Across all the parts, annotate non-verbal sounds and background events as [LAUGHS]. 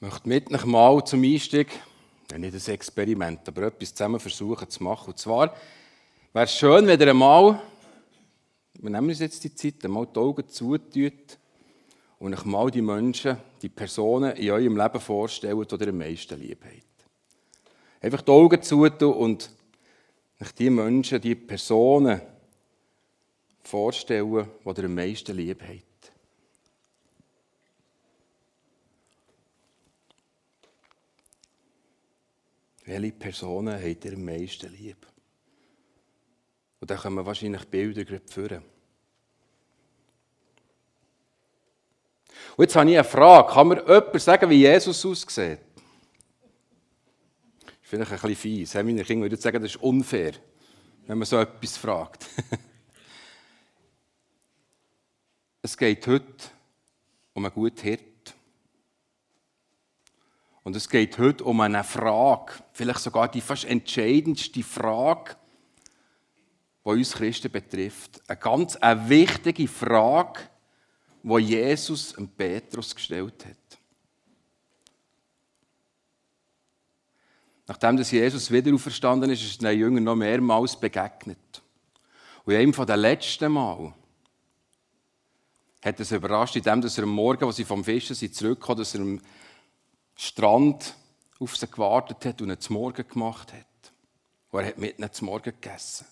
Ich möchte mit euch mal zum Einstieg, ja nicht ein Experiment, aber etwas zusammen versuchen zu machen. Und zwar wäre es schön, wenn ihr einmal, wir nehmen uns jetzt die Zeit, einmal die Augen zutut und euch mal die Menschen, die Personen in eurem Leben vorstellt, die ihr am meisten lieb habt. Einfach die Augen zutun und euch die Menschen, die Personen vorstellen, die ihr am meisten lieb habt. Welche Personen habt ihr am meisten lieb? Und dann kommen wahrscheinlich Bilder gerade führen. Und jetzt habe ich eine Frage. Kann mir jemand sagen, wie Jesus aussieht? Das ist vielleicht ein bisschen fies. Meine Kinder würden sagen, das ist unfair, wenn man so etwas fragt. [LAUGHS] es geht heute um einen guten Hirt. Und es geht heute um eine Frage, vielleicht sogar die fast entscheidendste Frage, die uns Christen betrifft. Eine ganz eine wichtige Frage, die Jesus dem Petrus gestellt hat. Nachdem dass Jesus wieder auferstanden ist, ist den Jüngern noch mehrmals begegnet. Und in einem von den letzten Mal hat es überrascht, indem er am Morgen, als sie vom Fischen sind, zurückkam, dass er Strand auf sie gewartet hat und ihn zum Morgen gemacht hat. Und er hat mit ihnen zum Morgen gegessen.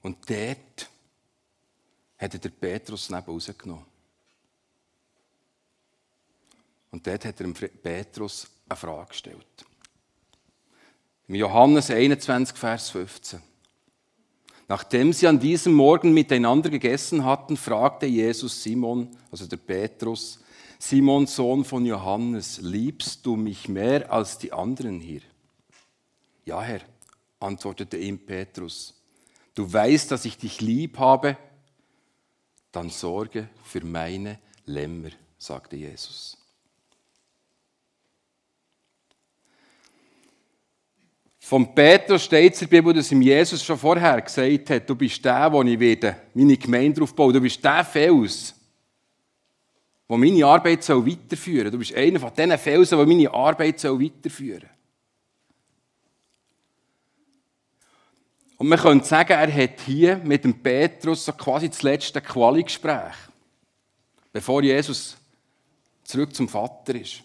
Und dort hat er den Petrus neben rausgenommen. Und dort hat er Petrus eine Frage gestellt. Im Johannes 21, Vers 15. Nachdem sie an diesem Morgen miteinander gegessen hatten, fragte Jesus Simon, also der Petrus, Simon, Sohn von Johannes, liebst du mich mehr als die anderen hier? Ja, Herr, antwortete ihm Petrus. Du weißt, dass ich dich lieb habe, dann sorge für meine Lämmer, sagte Jesus. Von Petrus steht es in der Bibel, dass ihm Jesus schon vorher gesagt hat, du bist der, wo ich werde, meine Gemeinde aufbauen. Du bist der Fels, der meine Arbeit soll weiterführen soll. Du bist einer von diesen Felsen, der meine Arbeit soll weiterführen soll. Und man könnte sagen, er hat hier mit dem Petrus so quasi das letzte Quali-Gespräch, bevor Jesus zurück zum Vater ist.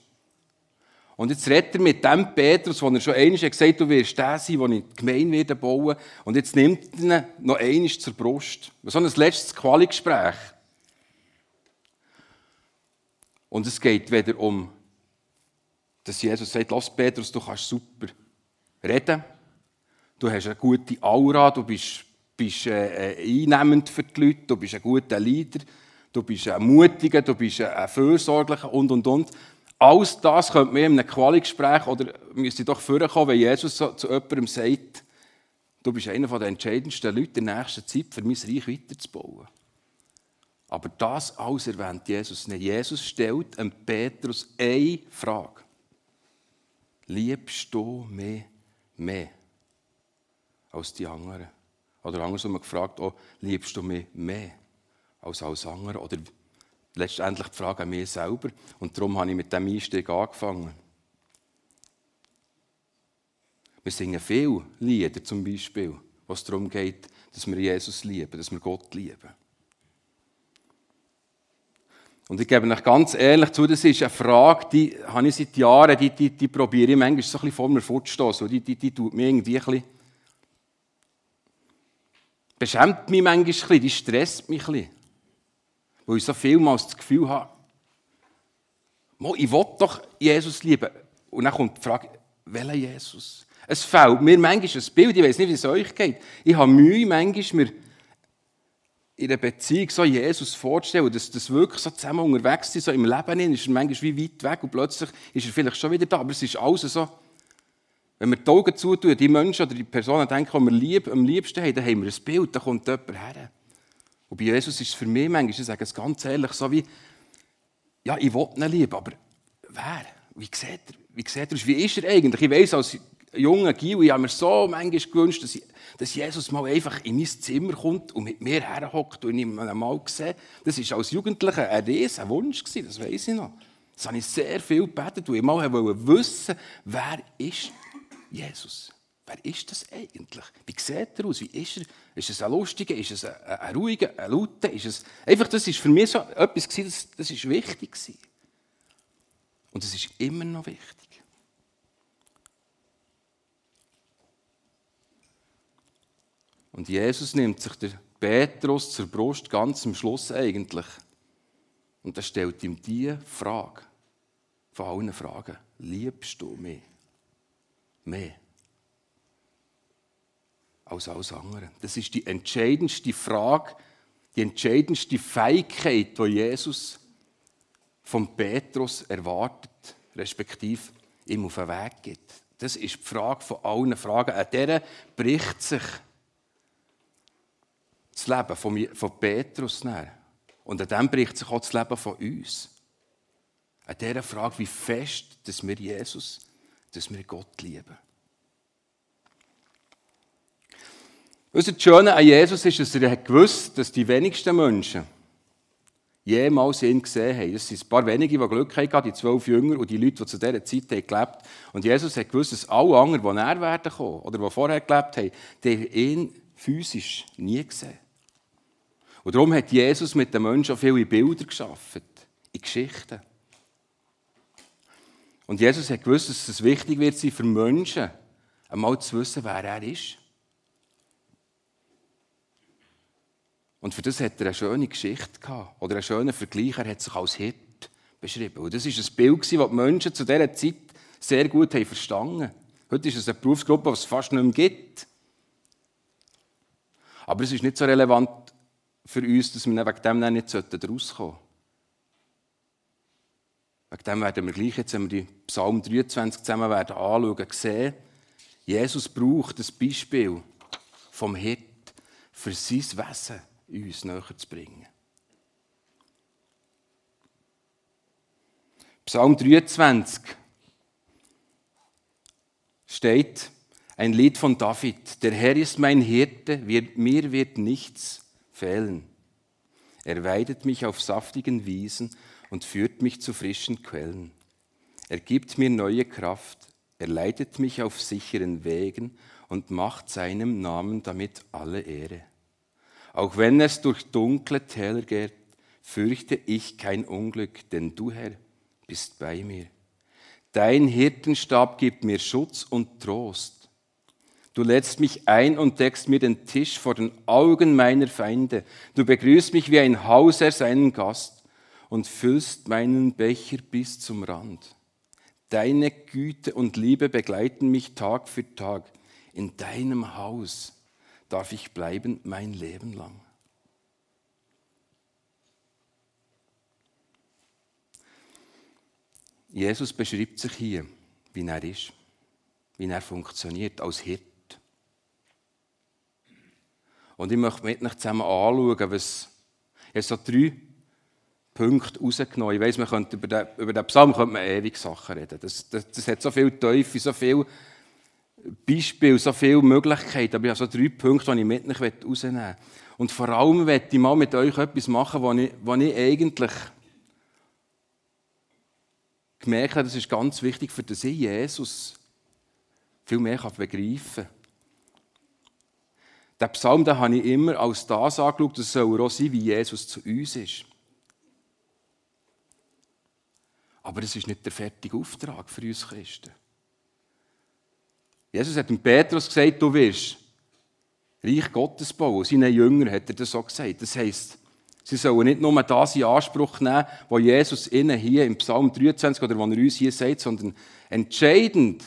Und jetzt redet er mit dem Petrus, wo er schon einmal gesagt hat, du wirst der sein, den ich die Gemeinde bauen werde. Und jetzt nimmt er ihn noch einmal zur Brust. So ein letztes Quali-Gespräch. Und es geht wieder um, dass Jesus sagt, lass Petrus, du kannst super reden. Du hast eine gute Aura, du bist, bist äh, einnehmend für die Leute, du bist ein guter Leader, du bist ein mutiger, du bist ein fürsorglicher und, und, und. Alles das könnte man in einem Quali-Gespräch oder müsste doch vorkommen, wenn Jesus so zu jemandem sagt, du bist einer der entscheidendsten Leute in der nächsten Zeit, für mein Reich weiterzubauen. Aber das alles erwähnt Jesus nicht. Jesus stellt dem Petrus eine Frage. Liebst du mich mehr als die anderen? Oder andersrum gefragt, oh, liebst du mich mehr als alles andere? Oder letztendlich die Frage an mich selber. Und darum habe ich mit dem Einstieg angefangen. Wir singen viele Lieder zum Beispiel, was darum geht, dass wir Jesus lieben, dass wir Gott lieben. Und ich gebe euch ganz ehrlich zu, das ist eine Frage, die habe ich seit Jahren, die, die, die probiere ich manchmal so ein bisschen vor mir fortzustoßen. Die, die, die tut mir irgendwie ein bisschen, beschämt mich manchmal ein bisschen, die stresst mich ein bisschen. Weil ich so vielmals das Gefühl habe, ich will doch Jesus lieben. Und dann kommt die Frage, welcher Jesus? Es fällt mir manchmal ein Bild, ich weiß nicht, wie es euch geht. Ich habe Mühe, manchmal mir in einer Beziehung so Jesus vorzustellen, dass das wirklich so zusammen unterwegs ist, so im Leben hin, ist er manchmal wie weit weg und plötzlich ist er vielleicht schon wieder da, aber es ist alles so, wenn wir die Augen zutun, die Menschen oder die Personen denken, die wir lieb, am liebsten haben, dann haben wir ein Bild, da kommt jemand her. Und bei Jesus ist es für mich manchmal, ich sage es ganz ehrlich, so wie, ja, ich will ihn lieben, aber wer? Wie sieht er? Wie sieht er Wie ist er eigentlich? Ich weiss, als junger Gil, ich habe mir so manchmal gewünscht, dass, ich, dass, Jesus mal einfach in mein Zimmer kommt und mit mir herhockt und ihn mal gesehen. Das war als Jugendlicher ein riesen Wunsch, das weiß ich noch. Das habe ich sehr viel gebetet, weil ich mal wissen, wer ist Jesus? Wer ist das eigentlich? Wie sieht er aus? Wie ist er? Ist es ein Lustiger? Ist es ein, ein Ruhiger? Ein Lauter? Ist es... Einfach, das war für mich so etwas, das, das ist wichtig war. Und es ist immer noch wichtig. Und Jesus nimmt sich der Petrus zur Brust, ganz am Schluss eigentlich. Und er stellt ihm die Frage, von allen Fragen, liebst du mich? Mehr als alles andere. Das ist die entscheidendste Frage, die entscheidendste Fähigkeit, die Jesus von Petrus erwartet, respektive ihm auf den Weg gibt. Das ist die Frage von allen Fragen. An der bricht sich das Leben von, von Petrus näher. Und an dem bricht sich auch das Leben von uns. An dieser Frage, wie fest, dass wir Jesus, dass wir Gott lieben. Unser Schöne an Jesus ist, dass er gewusst dass die wenigsten Menschen jemals ihn gesehen haben. Es sind ein paar wenige, die Glück hatten, die zwölf Jünger und die Leute, die zu dieser Zeit gelebt haben. Und Jesus hat gewusst, dass alle anderen, die näher werden kommen oder die vorher gelebt haben, die ihn physisch nie gesehen. Und darum hat Jesus mit den Menschen viele Bilder geschaffen, in Geschichten. Und Jesus hat gewusst, dass es wichtig wird sein für Menschen, einmal zu wissen, wer er ist. Und für das hat er eine schöne Geschichte gehabt, oder einen schönen Vergleich. Er hat sich als Hirt beschrieben. Und das war ein Bild, das die Menschen zu dieser Zeit sehr gut haben verstanden Heute ist es eine Berufsgruppe, die es fast nicht mehr gibt. Aber es ist nicht so relevant für uns, dass wir wegen dem nicht rauskommen sollten. Wegen dem werden wir gleich, jetzt, wenn wir die Psalm 23 zusammen werden anschauen, sehen, Jesus braucht das Beispiel vom Hirt für sein Wesen uns näher zu bringen. Psalm 23 steht ein Lied von David. Der Herr ist mein Hirte, mir wird nichts fehlen. Er weidet mich auf saftigen Wiesen und führt mich zu frischen Quellen. Er gibt mir neue Kraft, er leitet mich auf sicheren Wegen und macht seinem Namen damit alle Ehre. Auch wenn es durch dunkle Täler geht, fürchte ich kein Unglück, denn du, Herr, bist bei mir. Dein Hirtenstab gibt mir Schutz und Trost. Du lädst mich ein und deckst mir den Tisch vor den Augen meiner Feinde. Du begrüßt mich wie ein Hauser seinen Gast und füllst meinen Becher bis zum Rand. Deine Güte und Liebe begleiten mich Tag für Tag. In deinem Haus darf ich bleiben mein Leben lang. Jesus beschreibt sich hier, wie er ist, wie er funktioniert als Hirt. Und ich möchte mit euch zusammen anschauen, was ich so drei Punkte rausgenommen. Ich weiss, man könnte über den, über den Psalm könnte man ewig Sachen reden. Das, das, das hat so viel Teufel, so viel Beispiele, so viele Möglichkeiten, aber ich habe so drei Punkte, die ich mit euch rausnehmen möchte. Und vor allem möchte ich mal mit euch etwas machen, was ich, was ich eigentlich gemerkt habe, das ist ganz wichtig, für das ich Jesus viel mehr begreifen kann. Den Psalm den habe ich immer als das angeschaut, das soll auch sein, wie Jesus zu uns ist. Aber es ist nicht der fertige Auftrag für uns Christen. Jesus hat dem Petrus gesagt, du wirst Reich Gottes bauen. Seinen Jüngern hat er das so gesagt. Das heisst, sie sollen nicht nur das in Anspruch nehmen, was Jesus ihnen hier im Psalm 23 oder was er uns hier sagt, sondern entscheidend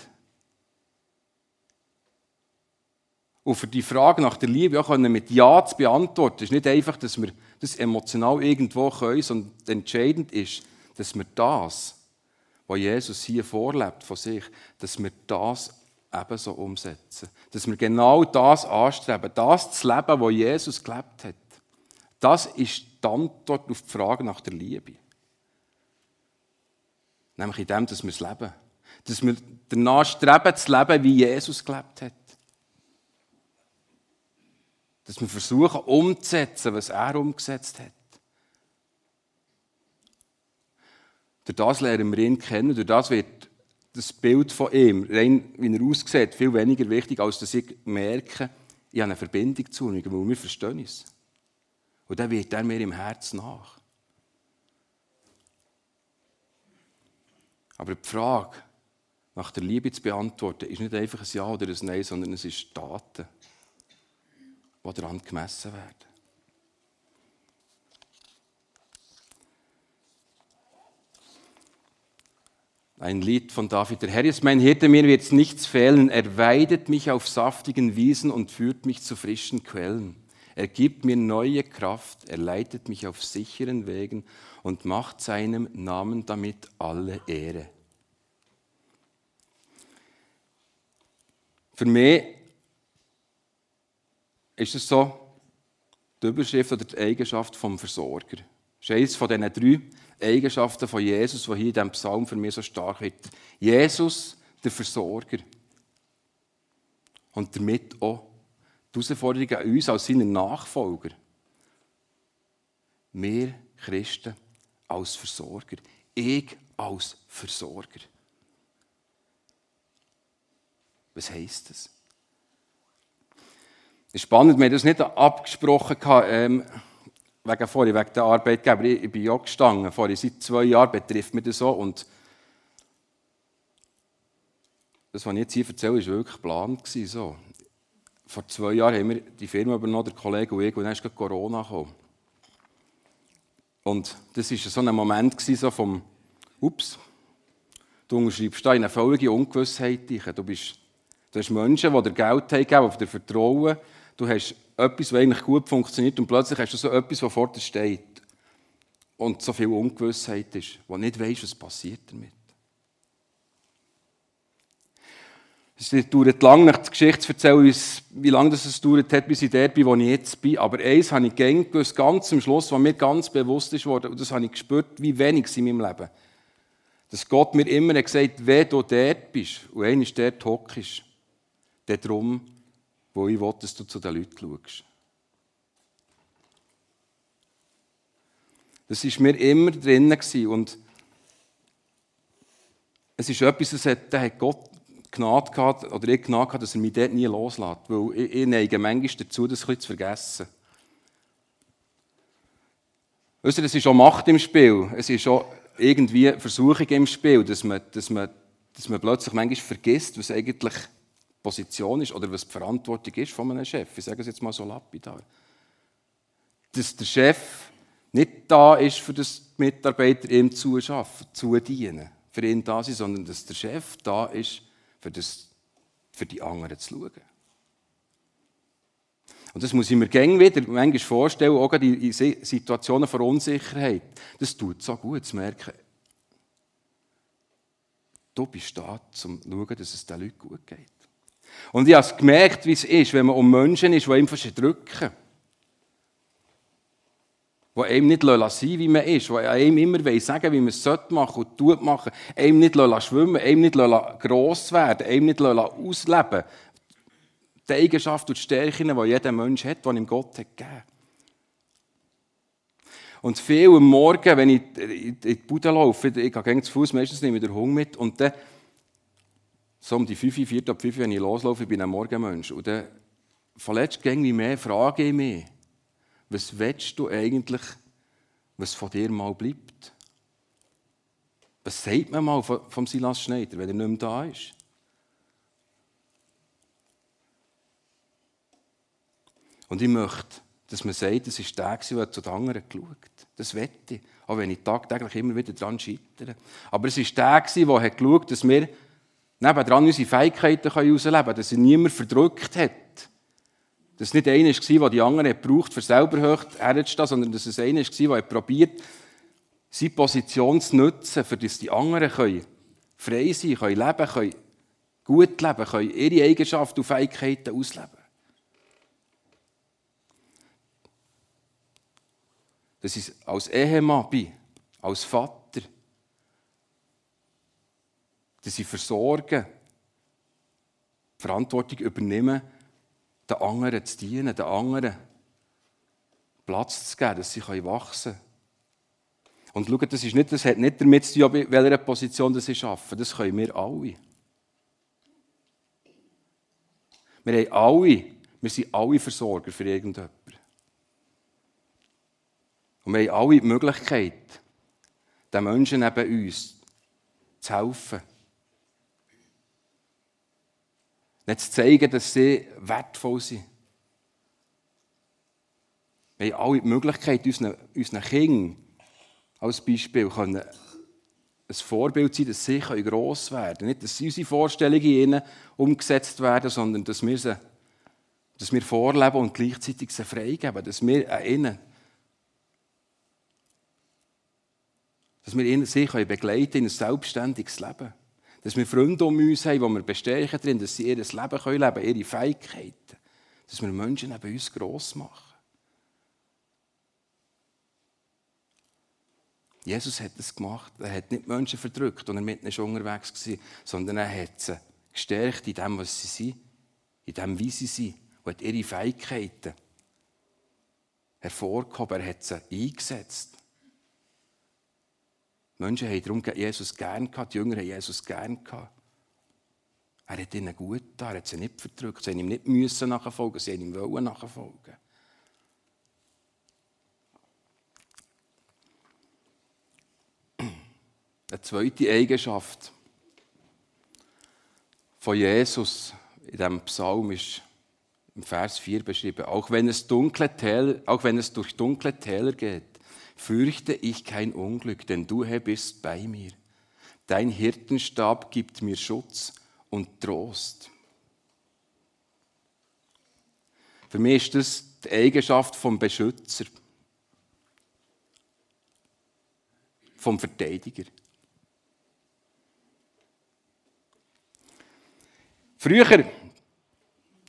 und für die Frage nach der Liebe auch mit Ja zu beantworten, ist nicht einfach, dass wir das emotional irgendwo können, sondern entscheidend ist, dass wir das, was Jesus hier vorlebt von sich, dass wir das ebenso umsetzen. Dass wir genau das anstreben, das zu leben, was Jesus gelebt hat. Das ist die Antwort auf die Frage nach der Liebe. Nämlich in dem, dass wir es leben. Dass wir danach streben, zu leben, wie Jesus gelebt hat. Dass wir versuchen, umzusetzen, was er umgesetzt hat. Durch das lernen wir ihn kennen, durch das wird das Bild von ihm, rein wie er aussieht, viel weniger wichtig, als dass ich merke, ich habe eine Verbindung zu ihm, weil wir verstehen es. Und dann wird er mir im Herzen nach. Aber die Frage, nach der Liebe zu beantworten, ist nicht einfach ein Ja oder ein Nein, sondern es ist Taten, die daran gemessen werden. Ein Lied von David. Der Herr ist mein Hirte, mir wird nichts fehlen. Er weidet mich auf saftigen Wiesen und führt mich zu frischen Quellen. Er gibt mir neue Kraft, er leitet mich auf sicheren Wegen und macht seinem Namen damit alle Ehre. Für mich ist es so die Überschrift oder die Eigenschaft vom Versorger. Das ist eines von diesen drei Eigenschaften von Jesus, die hier in diesem Psalm für mich so stark wird. Jesus, der Versorger. Und damit auch die Herausforderung an uns als seine Nachfolger. Wir Christen als Versorger. Ich als Versorger. Was heisst das? Ist spannend, wir haben das nicht abgesprochen, ähm, wegen vorhin, wegen der Arbeitgeber. Ich, ich bin ja gestanden, vorhin, seit zwei Jahren betrifft mich das so. Und das, was ich jetzt hier erzähle, war wirklich geplant. So. Vor zwei Jahren haben wir die Firma übernommen, der Kollege und ich, und dann ist Corona gekommen. Und das war so ein Moment so vom, ups, du unterschreibst da in eine völlige Ungewissheit. Du bist Du hast Menschen, die dir Geld haben, die dir vertrauen. Du hast etwas, das eigentlich gut funktioniert und plötzlich hast du so etwas, das vor dir steht. Und so viel Ungewissheit ist, wo nicht weißt, was passiert damit. Es dauert lange, nach der Geschichte zu erzählen, wie lange es dauert hat, bis ich dort bin, wo ich jetzt bin. Aber eins habe ich gewusst, ganz am Schluss, was mir ganz bewusst ist worden, und das habe ich gespürt, wie wenig es in meinem Leben. Dass Gott mir immer gesagt hat, wenn du dort bist und einer dort hockst, darum, wo ich will, dass du zu den Leuten schaust. Das war mir immer drinnen und es ist etwas, das hat, da hat Gott Gnade gehabt, oder ich Gnade gehabt, dass er mich dort nie loslässt, weil ich, ich neige manchmal dazu, das ein zu vergessen. Weißt du, es ist auch Macht im Spiel, es ist auch irgendwie Versuchung im Spiel, dass man, dass man, dass man plötzlich manchmal vergisst, was eigentlich Position ist oder was die Verantwortung ist von einem Chef. Ich sage es jetzt mal so lapidar. Dass der Chef nicht da ist, für das die Mitarbeiter ihm zuschaffen, zudienen, für ihn da sind, sondern dass der Chef da ist, für, das, für die anderen zu schauen. Und das muss ich mir gängig wieder manchmal vorstellen, auch in Situationen von Unsicherheit. Das tut so gut zu merken, du bist da, um zu schauen, dass es den Leuten gut geht. Und ich habe gemerkt, wie es ist, wenn man um Menschen ist, die ihm drücken. Die einem nicht sein wie man ist. Die einem immer sagen wie man es machen und tut machen. Einem nicht schwimmen einem nicht gross werden einem nicht ausleben Die Eigenschaften und die Stärken, die jeder Mensch hat, die ihm Gott hat gegeben Und viel am Morgen, wenn ich in die Bude laufe, ich gehe zu Fuß, meistens nehme ich den Hunger mit und dann so um die 5, 4 ab 5, wenn ich loslaufe, ich bin ein Morgenmensch. Und dann verletzt irgendwie mehr, frage ich mich, was willst du eigentlich, was von dir mal bleibt? Was sagt man mal vom Silas Schneider, wenn er nicht mehr da ist? Und ich möchte, dass man sagt, das ist der, der zu den anderen geschaut hat. Das wette ich. Auch wenn ich tagtäglich immer wieder daran scheitere. Aber es ist der, der geschaut hat, dass wir nebendran unsere Fähigkeiten herausleben dass er niemand verdrückt hat. Dass es nicht einer war, der die anderen braucht, für selber hoch herzustehen, sondern dass es einer war, der probiert, seine Position zu nutzen, für dass die anderen können frei sein können, leben können, gut leben können, ihre Eigenschaften und Fähigkeiten ausleben. Dass ich als Ehemann bin, als Vater, dass ich versorgen, Verantwortung übernehmen, den anderen zu dienen, den anderen Platz zu geben, dass sie wachsen können. Und schaut, das, ist nicht, das hat nicht damit zu tun, in welcher Position das ich arbeite. Das können wir alle. Wir haben alle, wir sind alle Versorger für irgendjemanden. Und wir haben alle die Möglichkeit, den Menschen neben uns zu helfen. Nicht zu zeigen, dass sie wertvoll sind. Wir haben alle die Möglichkeit, unseren, unseren Kindern als Beispiel können ein Vorbild sein, dass sie gross werden können. Nicht, dass unsere Vorstellungen in ihnen umgesetzt werden, sondern dass wir sie dass wir vorleben und gleichzeitig sie freigeben, dass wir ihnen dass wir ihnen sie begleiten in ein selbstständiges Leben. Dass wir Freunde um uns haben, die wir bestärken drin, dass sie ihr Leben können leben ihre Fähigkeiten. Dass wir Menschen neben uns gross machen. Jesus hat das gemacht. Er hat nicht Menschen verdrückt und er mit ihnen unterwegs war, sondern er hat sie gestärkt in dem, was sie sind, in dem, wie sie sind und hat ihre Fähigkeiten hervorgehoben. Er hat sie eingesetzt. Menschen haben darum Jesus gern gehabt, die Jünger haben Jesus gern gehabt. Er hat ihnen gut getan, er hat sie nicht verdrückt, sie haben ihm nicht müssen nachfolgen, sie haben ihm wollen nachfolgen. Eine zweite Eigenschaft von Jesus in diesem Psalm ist im Vers 4 beschrieben. Auch wenn es, dunkle Täler, auch wenn es durch dunkle Täler geht, fürchte ich kein Unglück, denn du Herr bist bei mir. Dein Hirtenstab gibt mir Schutz und Trost. Für mich ist das die Eigenschaft vom Beschützer, vom Verteidiger. Früher,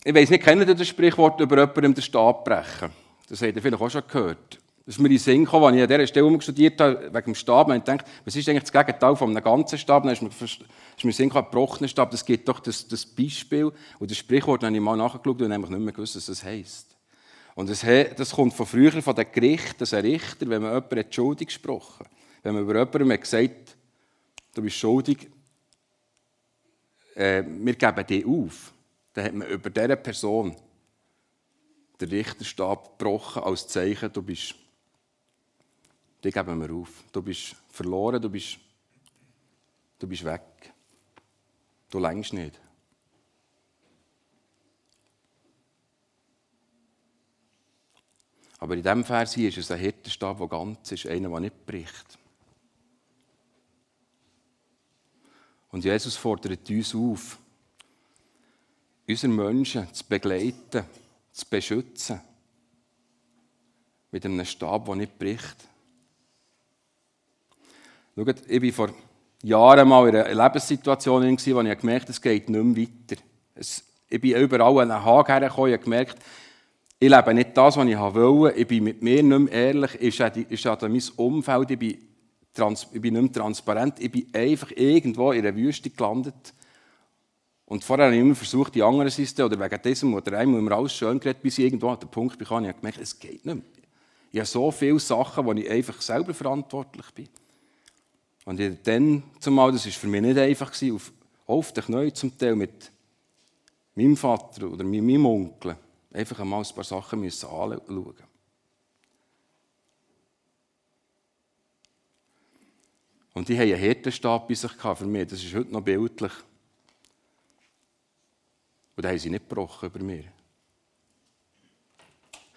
ich weiß nicht, kennt ihr das Sprichwort über jemandem den Stab brechen? Das habt ihr vielleicht auch schon gehört. Das ist mir in den Sinn gekommen, als ich an dieser Stelle studiert habe, wegen dem Stab. Und ich dachte, was ist eigentlich das Gegenteil von einem ganzen Stab? Dann ist mir, ist mir in Sinn gekommen, gebrochener Stab. Das gibt doch das, das Beispiel. Und das Sprichwort habe ich mal nachgeschaut und nämlich nicht mehr gewusst, was das heisst. Und das, das kommt von früher, von den Gerichten, dass ein Richter, wenn man jemanden schuldig gesprochen wenn man über jemanden gesagt du bist schuldig, äh, wir geben dich auf, dann hat man über diese Person den Richterstab gebrochen als Zeichen, du bist, die geben wir auf. Du bist verloren, du bist, du bist weg. Du längst nicht. Aber in diesem Vers hier ist es ein Hirtenstab, der ganz ist, einer, der nicht bricht. Und Jesus fordert uns auf, unsere Menschen zu begleiten, zu beschützen. Mit einem Stab, der nicht bricht. Schaut, ich war vor Jahren mal in einer Lebenssituation, in der ich gemerkt habe, es geht nicht mehr weiter. Es, ich bin überall an einen Haken hergekommen und gemerkt, ich lebe nicht das, was ich wollte. Ich bin mit mir nicht mehr ehrlich. Ich an mein Umfeld. Ich bin ich bin nicht mehr transparent, ich bin einfach irgendwo in einer Wüste gelandet. Und vorher habe ich immer versucht, die anderen Systeme oder wegen diesem oder einem immer alles schön geredet, bis ich irgendwo an den Punkt bekam, ich habe gemerkt, es geht nicht mehr. Ich habe so viele Sachen, wo ich einfach selber verantwortlich bin. Und ich dann zumal, das war für mich nicht einfach, auf, auf den Knien zum Teil mit meinem Vater oder mit meinem Onkel einfach einmal ein paar Sachen anschauen müssen. Und die haben einen Hirtenstab bei sich für mich. Das ist heute noch bildlich. Und da haben sie nicht gebrochen über mir.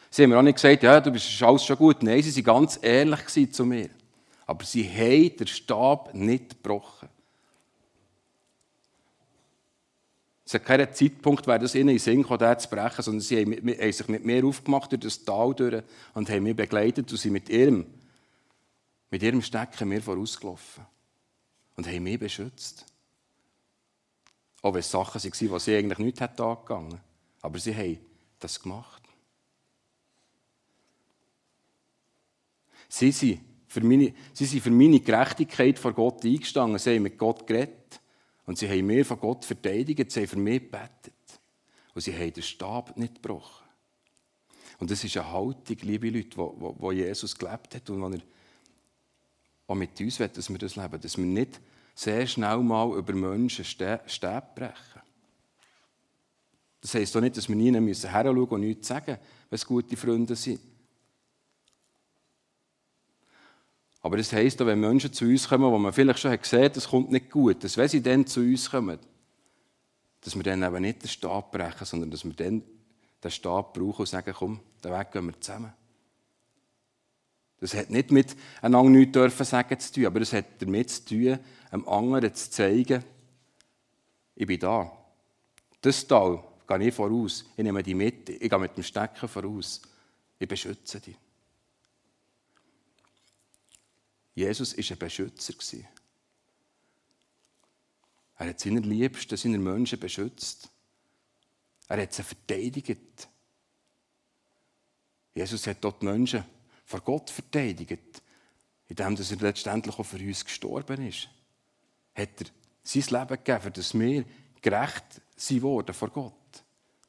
Sie haben mir auch nicht gesagt, ja, du bist alles schon gut. Nein, sie waren ganz ehrlich zu mir. Aber sie haben den Stab nicht gebrochen. Es hat keinen Zeitpunkt, wäre das ihnen in Sinn gekommen, den zu brechen, sondern sie haben, sich mit mir aufgemacht durch das Tal durch und haben mich begleitet und sie mit ihrem mit ihrem Stecken mir vorausgelaufen und haben mich beschützt. Auch wenn es Sachen waren, die sie eigentlich nicht angegangen hätten. Aber sie haben das gemacht. Sie sind, für meine, sie sind für meine Gerechtigkeit vor Gott eingestanden. Sie haben mit Gott geredet. Und sie haben mir von Gott verteidigt. Sie haben für mich gebetet. Und sie haben den Stab nicht gebrochen. Und das ist eine Haltung, liebe Leute, wo, wo, wo Jesus gelebt hat und wo er auch mit uns will, dass wir das leben. Dass wir nicht sehr schnell mal über Menschen Stäbe brechen. Das heisst doch nicht, dass wir nie müssen heranschauen und nichts sagen, wenn es gute Freunde sind. Aber es heisst auch, wenn Menschen zu uns kommen, wo man vielleicht schon gesehen hat, das kommt nicht gut, dass wenn sie dann zu uns kommen, dass wir dann eben nicht den Stab brechen, sondern dass wir dann den Stab brauchen und sagen, komm, den Weg gehen wir zusammen. Das hat nicht mit einander nichts dürfen sagen zu tun, aber es hat damit zu tun, einem anderen zu zeigen, ich bin da. Das Tal gehe ich voraus. Ich nehme die mit, ich gehe mit dem Stecken voraus. Ich beschütze dich. Jesus war ein Beschützer. Er hat seine Liebsten, seine Menschen beschützt. Er hat sie verteidigt. Jesus hat dort die Menschen vor Gott verteidigt, indem er letztendlich auch für uns gestorben ist. Hat er sein Leben gegeben, dass wir gerecht sind worden vor Gott.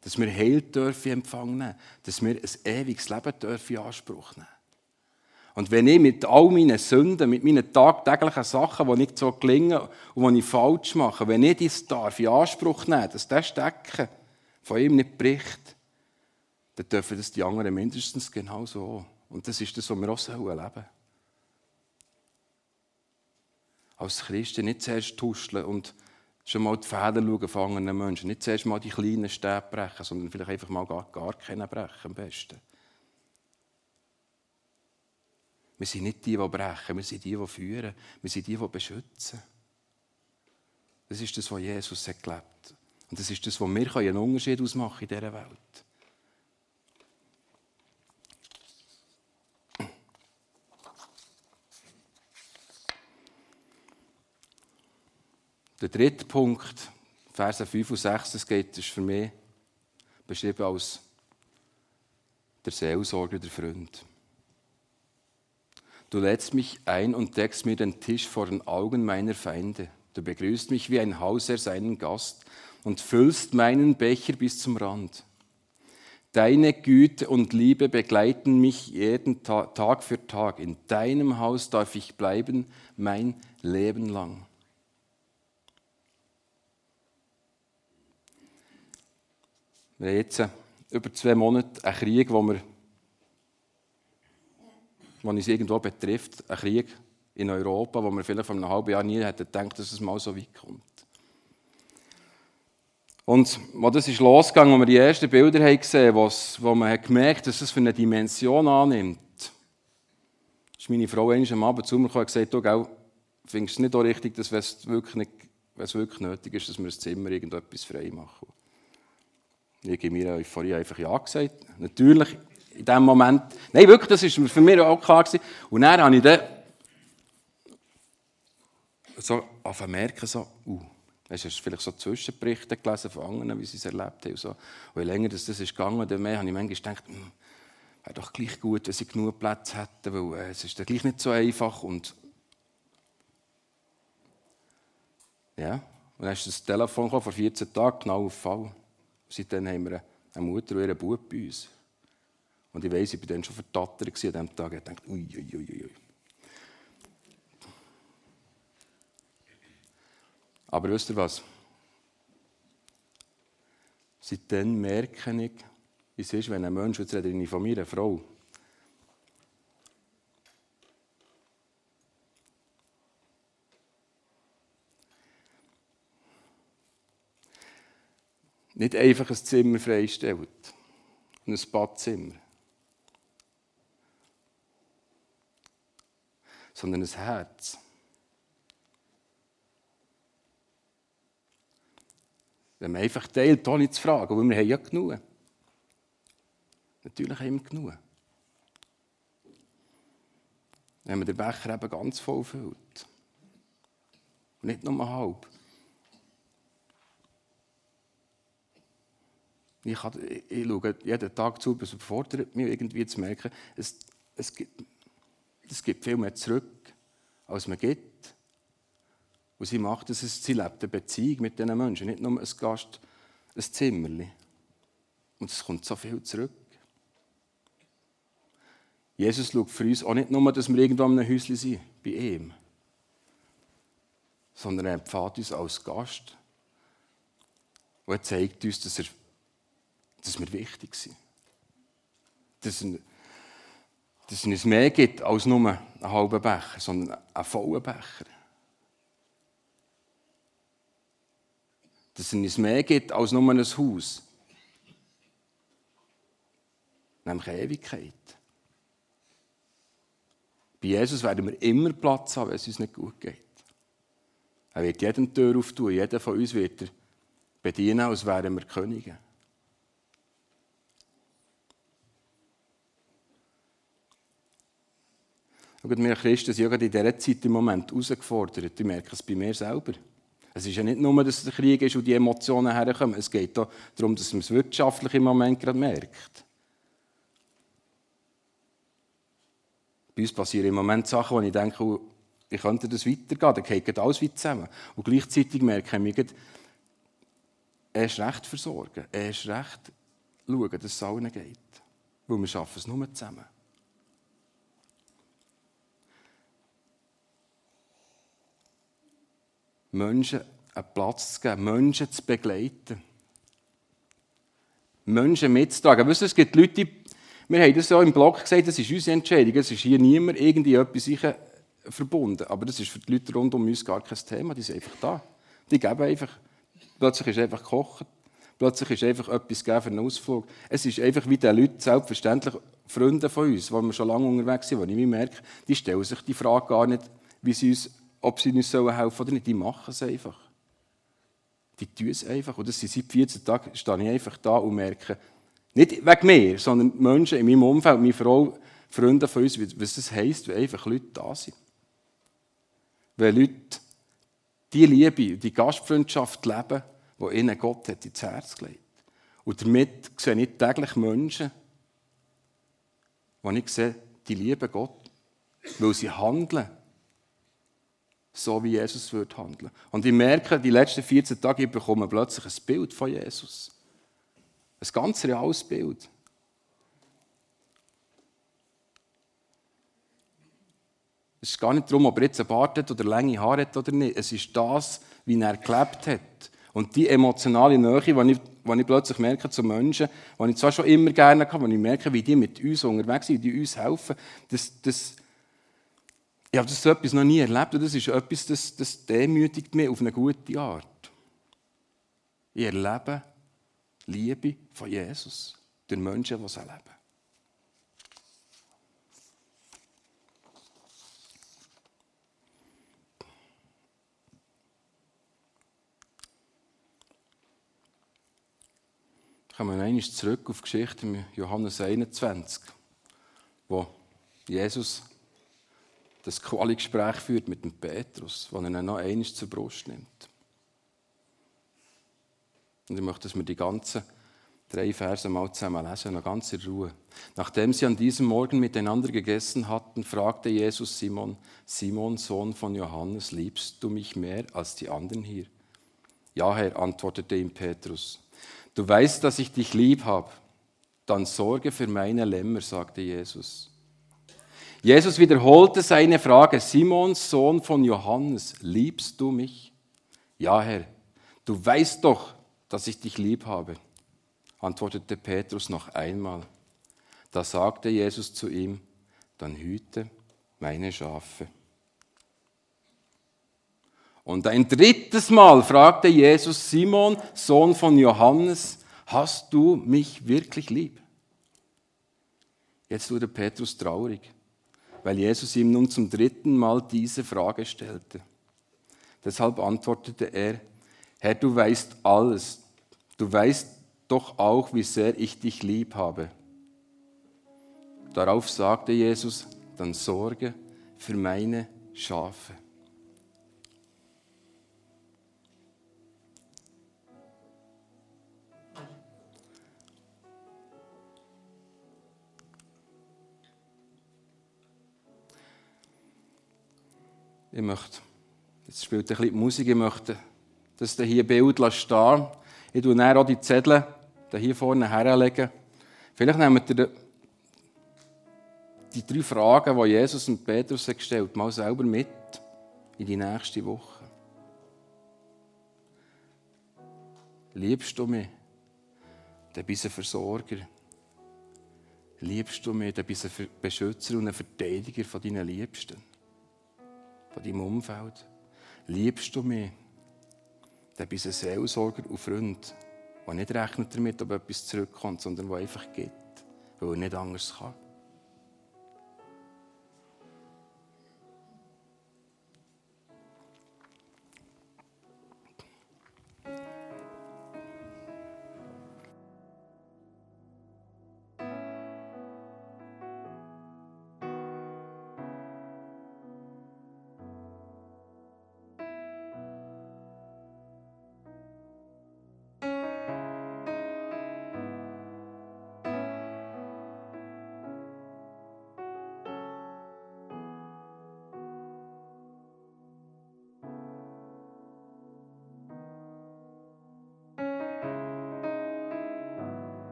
Dass wir Heil dürfen empfangen, dass wir ein ewiges Leben dürfen in Anspruch nehmen. Und wenn ich mit all meinen Sünden, mit meinen tagtäglichen Sachen, die nicht so gelingen und die ich falsch mache, wenn ich das darf in Anspruch nehmen, dass das Stecken von ihm nicht bricht, dann dürfen das die anderen mindestens genauso auch. Und das ist das, was wir auch leben sollen. Als Christen nicht zuerst tuscheln und schon mal die Fäden schauen von anderen Menschen. Nicht zuerst mal die kleinen Stäbe brechen, sondern vielleicht einfach mal gar, gar keinen brechen am besten. Wir sind nicht die, die brechen, wir sind die, die führen, wir sind die, die beschützen. Das ist das, was Jesus hat gelebt. Und das ist das, was wir einen Unterschied ausmachen in dieser Welt. Der dritte Punkt, Verse 5 und 6, das geht, ist für mich beschrieben als der Seelsorger, der Freund. Du lädst mich ein und deckst mir den Tisch vor den Augen meiner Feinde. Du begrüßt mich wie ein Hausherr seinen Gast und füllst meinen Becher bis zum Rand. Deine Güte und Liebe begleiten mich jeden Tag, für Tag. In deinem Haus darf ich bleiben mein Leben lang. Wir haben jetzt über zwei Monate einen Krieg, wo wir, wo uns irgendwo betrifft, einen Krieg in Europa, wo wir vielleicht vor einem halben Jahr nie hätten gedacht, dass es mal so weit kommt. Und als das ist losgegangen, als wir die ersten Bilder haben gesehen haben, wo man gemerkt hat, dass es für eine Dimension annimmt, ist meine Frau am Abend zu mir gekommen und gesagt, du, findest es nicht auch richtig, dass, wenn es wirklich, nicht, wenn es wirklich nötig ist, dass wir das Zimmer irgendetwas frei machen. Ich habe mir Euphorie einfach Ja gesagt. Natürlich, in dem Moment. Nein, wirklich, das war für mich auch klar. Gewesen. Und dann habe ich dann so merken, so, uh, hast du vielleicht so Zwischenberichte gelesen von anderen, wie sie es erlebt haben. Und, so. und je länger das, das ist gegangen, desto mehr habe ich manchmal gedacht, hm, wäre doch gleich gut, wenn sie genug Platz hätten, weil äh, es ist dann gleich nicht so einfach. Und ja, und dann ist das Telefon vor 14 Tagen genau auf Fall. Seitdem haben wir eine Mutter und ihren Bub bei uns. Und ich weiss, ich war dann schon vertattert an diesem Tag. Ich dachte, ui, ui, ui, ui. Aber wisst ihr was? Seitdem merke ich, wie es ist, wenn ein Mensch, jetzt rede ich von meiner Frau, nicht einfach ein Zimmer freistellt, ein Badzimmer, sondern ein Herz. Wenn man einfach teilt, ohne zu fragen, weil wir haben ja genug. Natürlich haben wir genug. Wenn man den Becher eben ganz voll füllt. Und nicht nur halb. Ich, kann, ich schaue jeden Tag zu, es fordert mich irgendwie zu merken, es, es, gibt, es gibt viel mehr zurück, als man gibt. Und sie macht es, sie lebt eine Beziehung mit diesen Menschen, nicht nur ein Gast, ein Zimmerli. Und es kommt so viel zurück. Jesus schaut für uns auch nicht nur, dass wir irgendwo in einem Häuschen sind, bei ihm, sondern er empfiehlt uns als Gast und er zeigt uns, dass, er, dass wir wichtig sind. Dass er, dass es uns mehr gibt als nur einen halben Becher, sondern einen vollen Becher. Dass es uns mehr gibt als nur ein Haus, nämlich Ewigkeit. Bei Jesus werden wir immer Platz haben, wenn es uns nicht gut geht. Er wird jedem Tür auftun, jeder von uns wird er bedienen, als wären wir Könige. Schaut, wir Christen sind ja in dieser Zeit im Moment herausgefordert. Ich merke es bei mir selber. Es ist ja nicht nur, dass der Krieg ist und die Emotionen herkommen. Es geht auch darum, dass man es wirtschaftlich im Moment gerade merkt. Bei uns passieren im Moment Sachen, wo ich denke, oh, wie könnte das weitergehen? Dann geht alles weit zusammen. Und gleichzeitig merke ich, er ist recht versorgen. Er ist recht schauen, dass es allen geht. Weil wir schaffen es nur zusammen. Menschen einen Platz zu geben, Menschen zu begleiten. Menschen mitzutragen. Weißt du, es gibt Leute, wir haben das ja im Blog gesagt, das ist unsere Entscheidung. Es ist hier niemand irgendwie etwas verbunden. Aber das ist für die Leute rund um uns gar kein Thema. Die sind einfach da. Die geben einfach. Plötzlich ist einfach kochen. Plötzlich ist einfach etwas für einen Ausflug. Es ist einfach wie die Leute, selbstverständlich Freunde von uns, die wir schon lange unterwegs sind, die ich merke, die stellen sich die Frage gar nicht, wie sie uns ob sie uns helfen sollen oder nicht. Die machen es einfach. Die tun es einfach. Sind seit 14 Tagen, stehe ich einfach da und merke, nicht wegen mir, sondern Menschen in meinem Umfeld, meine Frau, Freunde von uns, was das heisst, wenn einfach Leute da sind. Wenn Leute die Liebe, die Gastfreundschaft leben, die ihnen Gott hat ins Herz gelegt. Und damit sehe ich täglich Menschen, wo ich sehe, die lieben Gott, weil sie handeln so wie Jesus wird handeln. Und ich merke, die letzten 14 Tage, ich bekomme plötzlich ein Bild von Jesus. Ein ganz reales Bild. Es ist gar nicht darum, ob er jetzt einen Bart hat oder lange Haare hat oder nicht. Es ist das, wie er gelebt hat. Und die emotionale Nähe, die ich, ich plötzlich merke zu Menschen, die ich zwar schon immer gerne habe, wenn ich merke, wie die mit uns unterwegs sind, wie die uns helfen, das, das, ich habe das so etwas noch nie erlebt und das ist etwas, das, das demütigt mich auf eine gute Art. Ich erlebe Liebe von Jesus durch Menschen, die es erleben. Kommen wir einmal zurück auf die Geschichte mit Johannes 21, wo Jesus das Quali-Gespräch führt mit dem Petrus, wo er ihn noch einmal zur Brust nimmt. Und ich möchte, dass wir die ganzen drei Verse mal zusammen lesen, noch ganz in Ruhe. Nachdem sie an diesem Morgen miteinander gegessen hatten, fragte Jesus Simon, Simon, Sohn von Johannes, liebst du mich mehr als die anderen hier? Ja, Herr, antwortete ihm Petrus. Du weißt, dass ich dich lieb habe. Dann sorge für meine Lämmer, sagte Jesus. Jesus wiederholte seine Frage, Simons Sohn von Johannes, liebst du mich? Ja, Herr, du weißt doch, dass ich dich lieb habe, antwortete Petrus noch einmal. Da sagte Jesus zu ihm, dann hüte meine Schafe. Und ein drittes Mal fragte Jesus Simon, Sohn von Johannes, hast du mich wirklich lieb? Jetzt wurde Petrus traurig weil Jesus ihm nun zum dritten Mal diese Frage stellte. Deshalb antwortete er, Herr, du weißt alles, du weißt doch auch, wie sehr ich dich lieb habe. Darauf sagte Jesus, dann sorge für meine Schafe. Ich möchte, jetzt spielt ein bisschen Musik, ich möchte das hier Bild stehen Ich tue dann auch die Zettel hier vorne herlegen. Vielleicht nehmt ihr die drei Fragen, die Jesus und Petrus gestellt haben, mal selber mit in die nächste Woche. Liebst du mich? Dann bist du ein Versorger. Liebst du mich? Dann bist du ein Beschützer und ein Verteidiger von deinen Liebsten, von deinem Umfeld. Liebst du mich? Dann bist du ein Seelsorger und Freund, der nicht rechnet damit, ob etwas zurückkommt, sondern der einfach gibt, weil er nicht anders kann.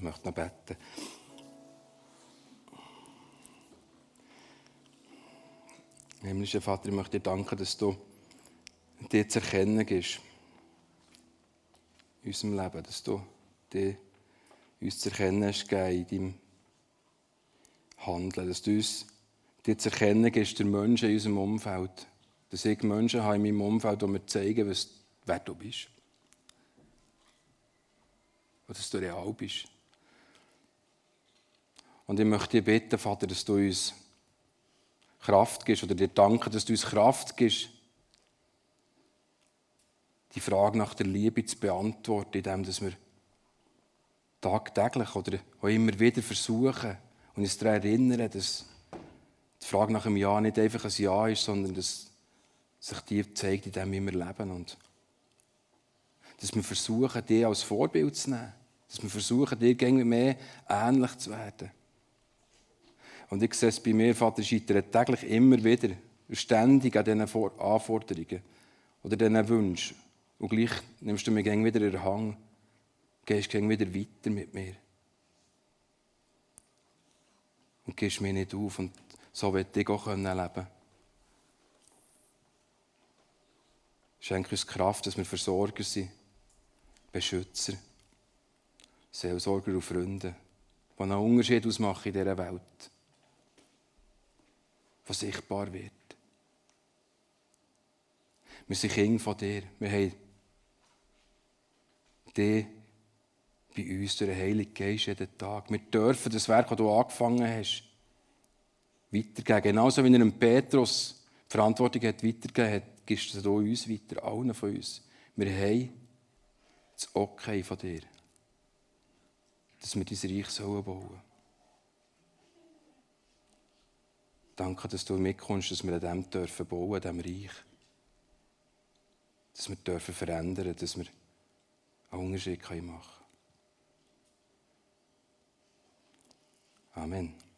Ich möchte noch beten. Himmlischer Vater, ich möchte dir danken, dass du dir zu erkennen gibst in unserem Leben, dass du dir uns zu erkennen hast in deinem Handeln, dass du uns dir zu erkennen gibst, der Menschen in unserem Umfeld, dass ich Menschen habe in meinem Umfeld, die mir zeigen, wer du bist. Und dass du real bist. Und ich möchte dich bitten, Vater, dass du uns Kraft gibst oder dir danken, dass du uns Kraft gibst, die Frage nach der Liebe zu beantworten, indem wir tagtäglich oder auch immer wieder versuchen und uns daran erinnern, dass die Frage nach einem Ja nicht einfach ein Ja ist, sondern dass sich dir zeigt, in dem wir leben. Und dass wir versuchen, dich als Vorbild zu nehmen. Dass wir versuchen, dir mehr ähnlich zu werden. Und ich sehe es bei mir, Vater, scheitert täglich immer wieder, ständig an diesen Anforderungen oder diesen Wünschen. Und gleich nimmst du mich wieder in den Hang, gehst wieder weiter mit mir. Und gehst mir nicht auf. Und so will ich auch leben können. Schenke uns Kraft, dass wir Versorger sind, Beschützer, Seelsorger und Freunde, die einen Unterschied ausmachen in dieser Welt was sichtbar wird. Wir sind Kinder von dir. Wir haben dich bei uns durch den Heiligen Geist jeden Tag. Wir dürfen das Werk, das du angefangen hast, weitergeben. Genauso wie er dem Petrus die Verantwortung hat weitergegeben hat, gibst du uns weiter, allen von uns. Wir haben das Okay von dir, dass wir dein Reich bauen sollen. Danke, dass du mitkommst, dass wir an dem dürfen bauen, an Reich. Dass wir dürfen verändern, dass wir einen Unterschied machen können. Amen.